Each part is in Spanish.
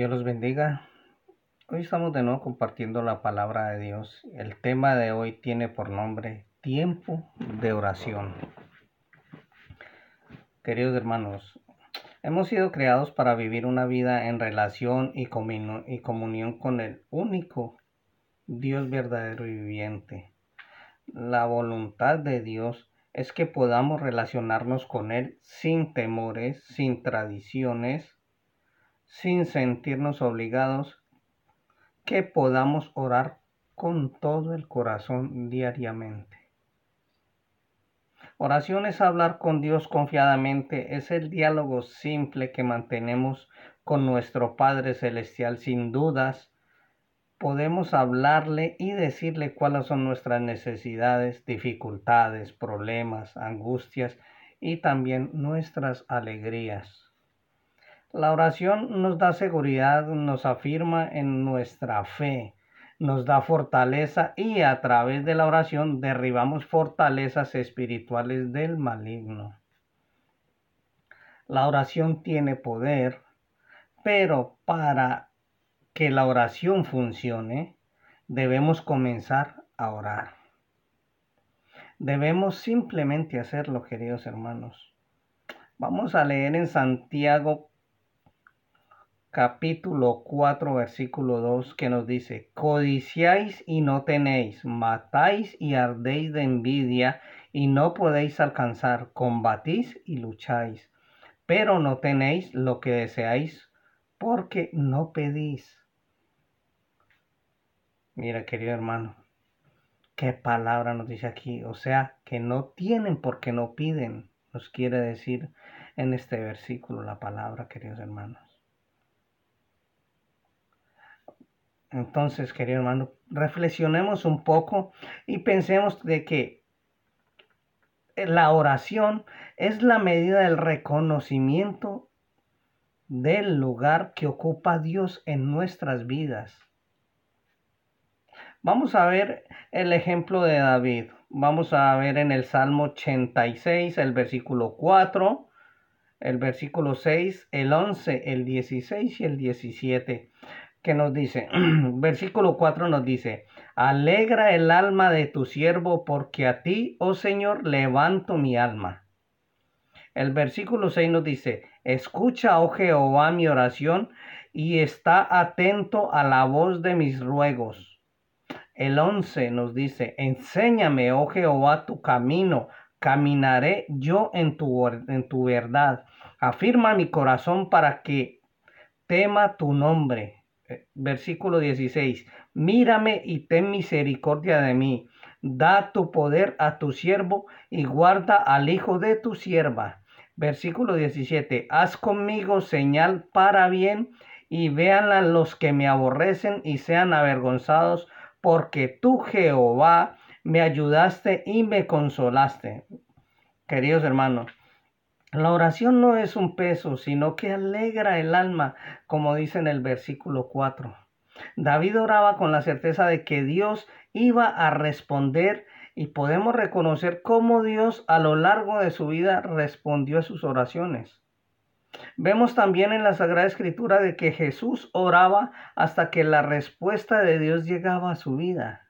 Dios los bendiga. Hoy estamos de nuevo compartiendo la palabra de Dios. El tema de hoy tiene por nombre tiempo de oración. Queridos hermanos, hemos sido creados para vivir una vida en relación y, comunión con el único Dios verdadero y viviente. La voluntad de Dios es que podamos relacionarnos con Él sin temores, sin tradiciones, sin sentirnos obligados, que podamos orar con todo el corazón diariamente. Oración es hablar con Dios confiadamente, es el diálogo simple que mantenemos con nuestro Padre Celestial sin dudas. Podemos hablarle y decirle cuáles son nuestras necesidades, dificultades, problemas, angustias y también nuestras alegrías. La oración nos da seguridad, nos afirma en nuestra fe, nos da fortaleza y a través de la oración derribamos fortalezas espirituales del maligno. La oración tiene poder, pero para que la oración funcione, debemos comenzar a orar. Debemos simplemente hacerlo, queridos hermanos. Vamos a leer en Santiago capítulo 4, versículo 2, que nos dice, codiciáis y no tenéis, matáis y ardéis de envidia y no podéis alcanzar, combatís y lucháis, pero no tenéis lo que deseáis porque no pedís. Mira, querido hermano, qué palabra nos dice aquí, o sea, que no tienen porque no piden, nos quiere decir en este versículo la palabra, queridos hermanos. Entonces, querido hermano, reflexionemos un poco y pensemos de que la oración es la medida del reconocimiento del lugar que ocupa Dios en nuestras vidas. Vamos a ver el ejemplo de David. Vamos a ver en el Salmo 86, el versículo 4, el versículo 6, el 11, el 16 y el 17 que nos dice, versículo 4 nos dice, alegra el alma de tu siervo porque a ti, oh Señor, levanto mi alma. El versículo 6 nos dice, escucha, oh Jehová, mi oración y está atento a la voz de mis ruegos. El 11 nos dice, enséñame, oh Jehová, tu camino, caminaré yo en tu, en tu verdad. Afirma mi corazón para que tema tu nombre versículo 16, mírame y ten misericordia de mí, da tu poder a tu siervo y guarda al hijo de tu sierva. Versículo 17, haz conmigo señal para bien y vean los que me aborrecen y sean avergonzados, porque tú Jehová me ayudaste y me consolaste. Queridos hermanos, la oración no es un peso, sino que alegra el alma, como dice en el versículo 4. David oraba con la certeza de que Dios iba a responder y podemos reconocer cómo Dios a lo largo de su vida respondió a sus oraciones. Vemos también en la Sagrada Escritura de que Jesús oraba hasta que la respuesta de Dios llegaba a su vida.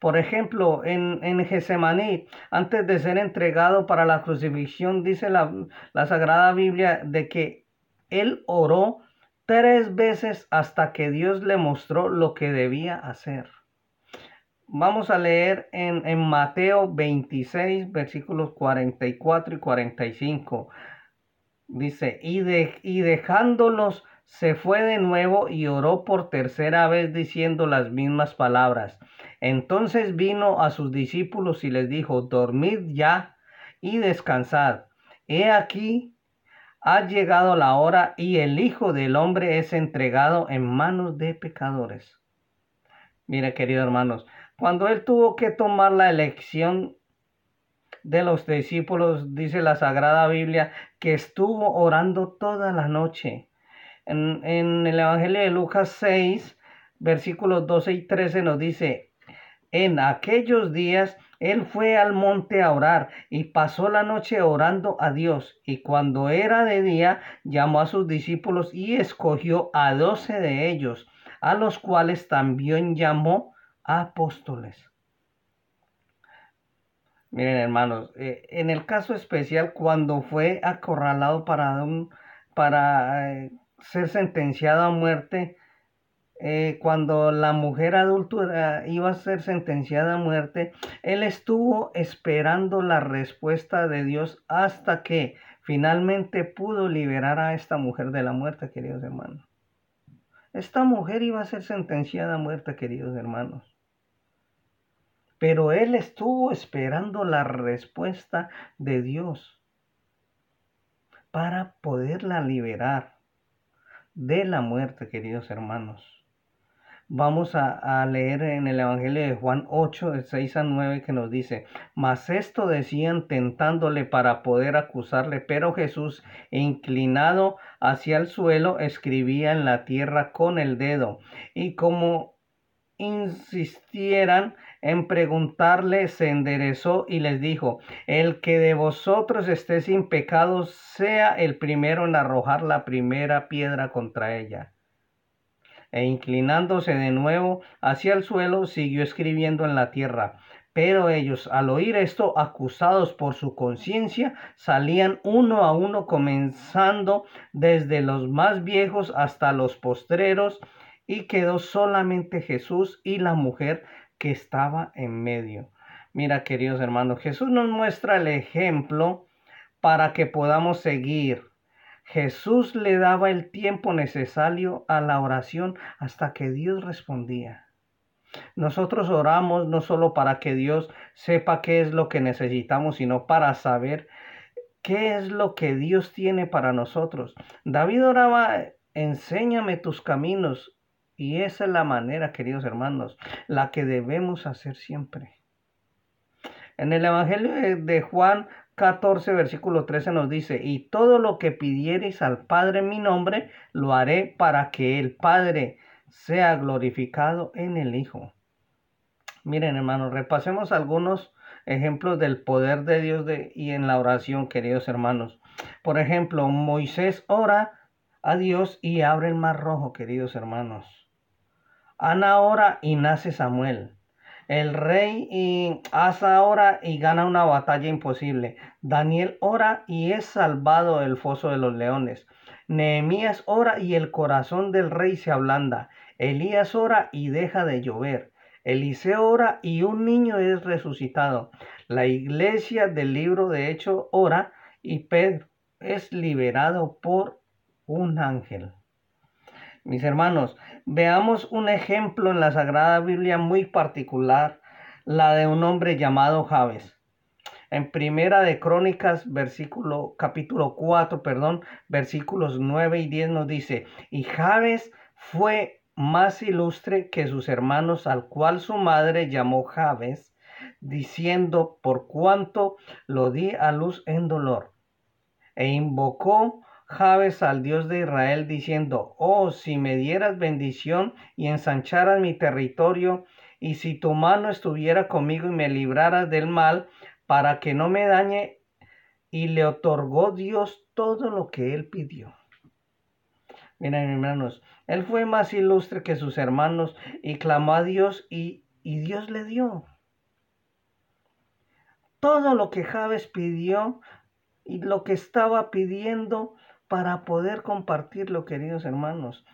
Por ejemplo, en, en antes de ser entregado para la crucifixión, dice la, la Sagrada Biblia de que él oró tres veces hasta que Dios le mostró lo que debía hacer. Vamos a leer en, en, Mateo 26, versículos 44 y 45. Dice, y, de, y dejándolos, se fue de nuevo y oró por tercera vez diciendo las mismas palabras. Entonces vino a sus discípulos y les dijo, dormid ya y descansad. He aquí, ha llegado la hora y el Hijo del Hombre es entregado en manos de pecadores. Mire, queridos hermanos, cuando él tuvo que tomar la elección de los discípulos, dice la Sagrada Biblia, que estuvo orando toda la noche. En, el Evangelio de Lucas 6, versículos 12 y 13 nos dice, en aquellos días Él fue al monte a orar y pasó la noche orando a Dios. Y cuando era de día, llamó a sus discípulos y escogió a doce de ellos, a los cuales también llamó apóstoles. Miren, hermanos, eh, en el caso especial, cuando fue acorralado para, para eh, ser sentenciado a muerte, eh, cuando la mujer adulta iba a ser sentenciada a muerte, él estuvo esperando la respuesta de Dios hasta que finalmente pudo liberar a esta mujer de la muerte, queridos hermanos. Esta mujer iba a ser sentenciada a muerte, queridos hermanos. Pero él estuvo esperando la respuesta de Dios para poderla liberar de la muerte, queridos hermanos. Vamos a, leer en el Evangelio de Juan 8, de 6 a 9, que nos dice, mas esto decían tentándole para poder acusarle, pero Jesús, inclinado hacia el suelo, escribía en la tierra con el dedo, y como insistieran en preguntarle, se enderezó y les dijo, el que de vosotros esté sin pecado, sea el primero en arrojar la primera piedra contra ella e inclinándose de nuevo hacia el suelo, siguió escribiendo en la tierra. Pero ellos, al oír esto, acusados por su conciencia, salían uno a uno, comenzando desde los más viejos hasta los postreros, y quedó solamente Jesús y la mujer que estaba en medio. Mira, queridos hermanos, Jesús nos muestra el ejemplo para que podamos seguir Jesús le daba el tiempo necesario a la oración hasta que Dios respondía. Nosotros oramos no solo para que Dios sepa qué es lo que necesitamos, sino para saber qué es lo que Dios tiene para nosotros. David oraba, enséñame tus caminos. Y esa es la manera, queridos hermanos, la que debemos hacer siempre. En el Evangelio de Juan 14, versículo 13 nos dice, y todo lo que pidiereis al Padre en mi nombre, lo haré para que el Padre sea glorificado en el Hijo. Miren, hermanos, repasemos algunos ejemplos del poder de Dios y en la oración, queridos hermanos. Por ejemplo, Moisés ora a Dios y abre el mar rojo, queridos hermanos. Ana ora y nace Samuel. El rey y Asa ora y gana una batalla imposible. Daniel ora y es salvado del foso de los leones. Nehemías ora y el corazón del rey se ablanda. Elías ora y deja de llover. Eliseo ora y un niño es resucitado. La iglesia del libro de Hecho ora y Pedro es liberado por un ángel. Mis hermanos, veamos un ejemplo en la Sagrada Biblia muy particular, la de un hombre llamado Javes. En Primera de Crónicas, versículo, capítulo 4, perdón, versículos 9 y 10 nos dice, y Javes fue más ilustre que sus hermanos, al cual su madre llamó Javes, diciendo, por cuanto lo di a luz en dolor. E invocó Jabes al Dios de Israel diciendo, oh, si me dieras bendición y ensancharas mi territorio, y si tu mano estuviera conmigo y me libraras del mal, para que no me dañe, y le otorgó Dios todo lo que él pidió. Miren, hermanos, él fue más ilustre que sus hermanos y clamó a Dios y, y Dios le dio. Todo lo que Jabes pidió y lo que estaba pidiendo para poder compartirlo, queridos hermanos.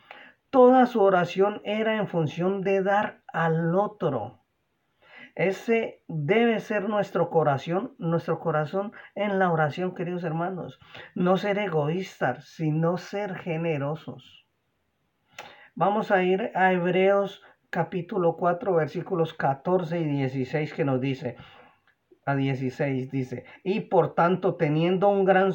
Toda su oración era en función de dar al otro. Ese debe ser nuestro corazón, nuestro corazón en la oración, queridos hermanos. No ser egoístas, sino ser generosos. Vamos a ir a Hebreos capítulo 4, versículos 14 y 16 que nos dice, a 16 dice, y por tanto teniendo un gran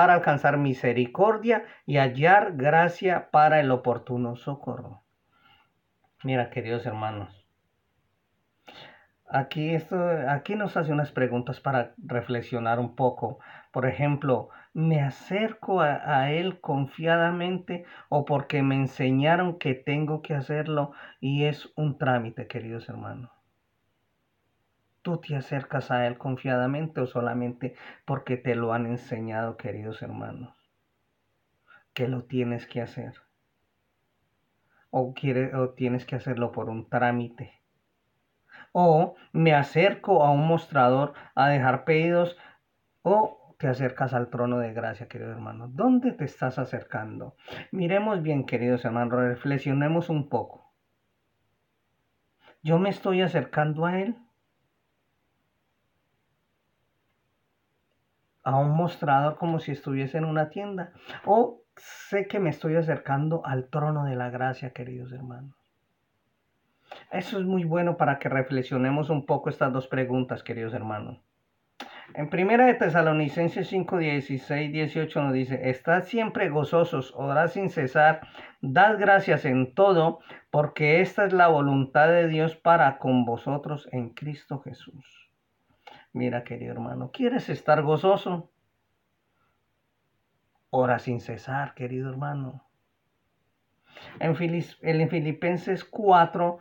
para alcanzar misericordia y hallar gracia para el oportuno socorro. Mira, queridos hermanos, aquí, esto, aquí nos hace unas preguntas para reflexionar un poco. Por ejemplo, ¿me acerco a, a, Él confiadamente o porque me enseñaron que tengo que hacerlo y es un trámite, queridos hermanos? ¿Tú te acercas a Él confiadamente o solamente porque te lo han enseñado, queridos hermanos? Que lo tienes que hacer. O, quiere, o tienes que hacerlo por un trámite. O me acerco a un mostrador a dejar pedidos o te acercas al trono de gracia, queridos hermanos. ¿Dónde te estás acercando? Miremos bien, queridos hermanos, reflexionemos un poco. ¿Yo me estoy acercando a Él? A un mostrador como si estuviese en una tienda. O sé que me estoy acercando al trono de la gracia, queridos hermanos. Eso es muy bueno para que reflexionemos un poco estas dos preguntas, queridos hermanos. En primera de Tesalonicenses 5, 16, 18 nos dice, estad siempre gozosos, orad sin cesar, dad gracias en todo, porque esta es la voluntad de Dios para con vosotros en Cristo Jesús. Mira, querido hermano, ¿quieres estar gozoso? Ora sin cesar, querido hermano. En, Filipenses 4,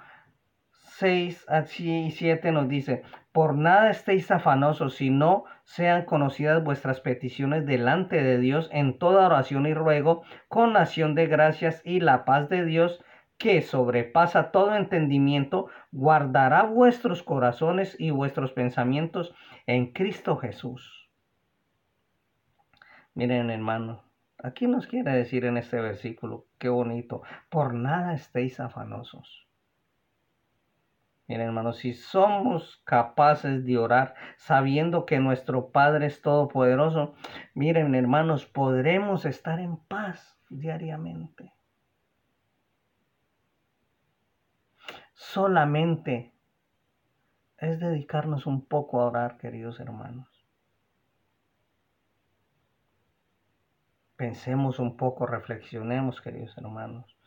6 y 7 nos dice, por nada estéis afanosos, sino sean conocidas vuestras peticiones delante de Dios en toda oración y ruego, con acción de gracias y la paz de Dios, que sobrepasa todo entendimiento, guardará vuestros corazones y vuestros pensamientos en Cristo Jesús. Miren hermano, aquí nos quiere decir en este versículo, qué bonito, por nada estéis afanosos. Miren hermanos, si somos capaces de orar sabiendo que nuestro Padre es todopoderoso, miren hermanos, podremos estar en paz diariamente. Solamente es dedicarnos un poco a orar, queridos hermanos. Pensemos un poco, reflexionemos, queridos hermanos,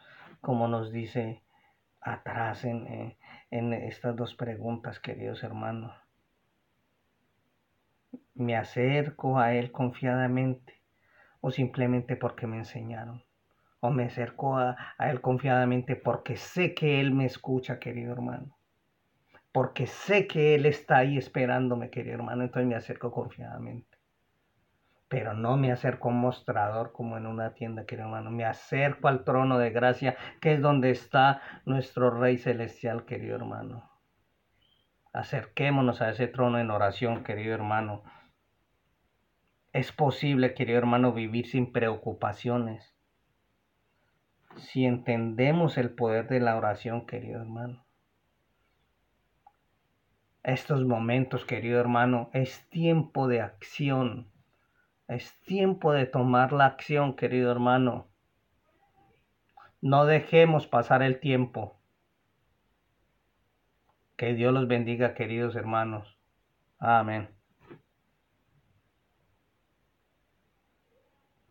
como nos dice atrás en, eh, en estas dos preguntas, queridos hermanos. ¿Me acerco a Él confiadamente o simplemente porque me enseñaron? O me acerco a, Él confiadamente porque sé que Él me escucha, querido hermano. Porque sé que Él está ahí esperándome, querido hermano. Entonces me acerco confiadamente. Pero no me acerco a un mostrador como en una tienda, querido hermano. Me acerco al trono de gracia, que es donde está nuestro Rey Celestial, querido hermano. Acerquémonos a ese trono en oración, querido hermano. Es posible, querido hermano, vivir sin preocupaciones si entendemos el poder de la oración, querido hermano. Estos momentos, querido hermano, es tiempo de acción. Es tiempo de tomar la acción, querido hermano. No dejemos pasar el tiempo. Que Dios los bendiga, queridos hermanos. Amén.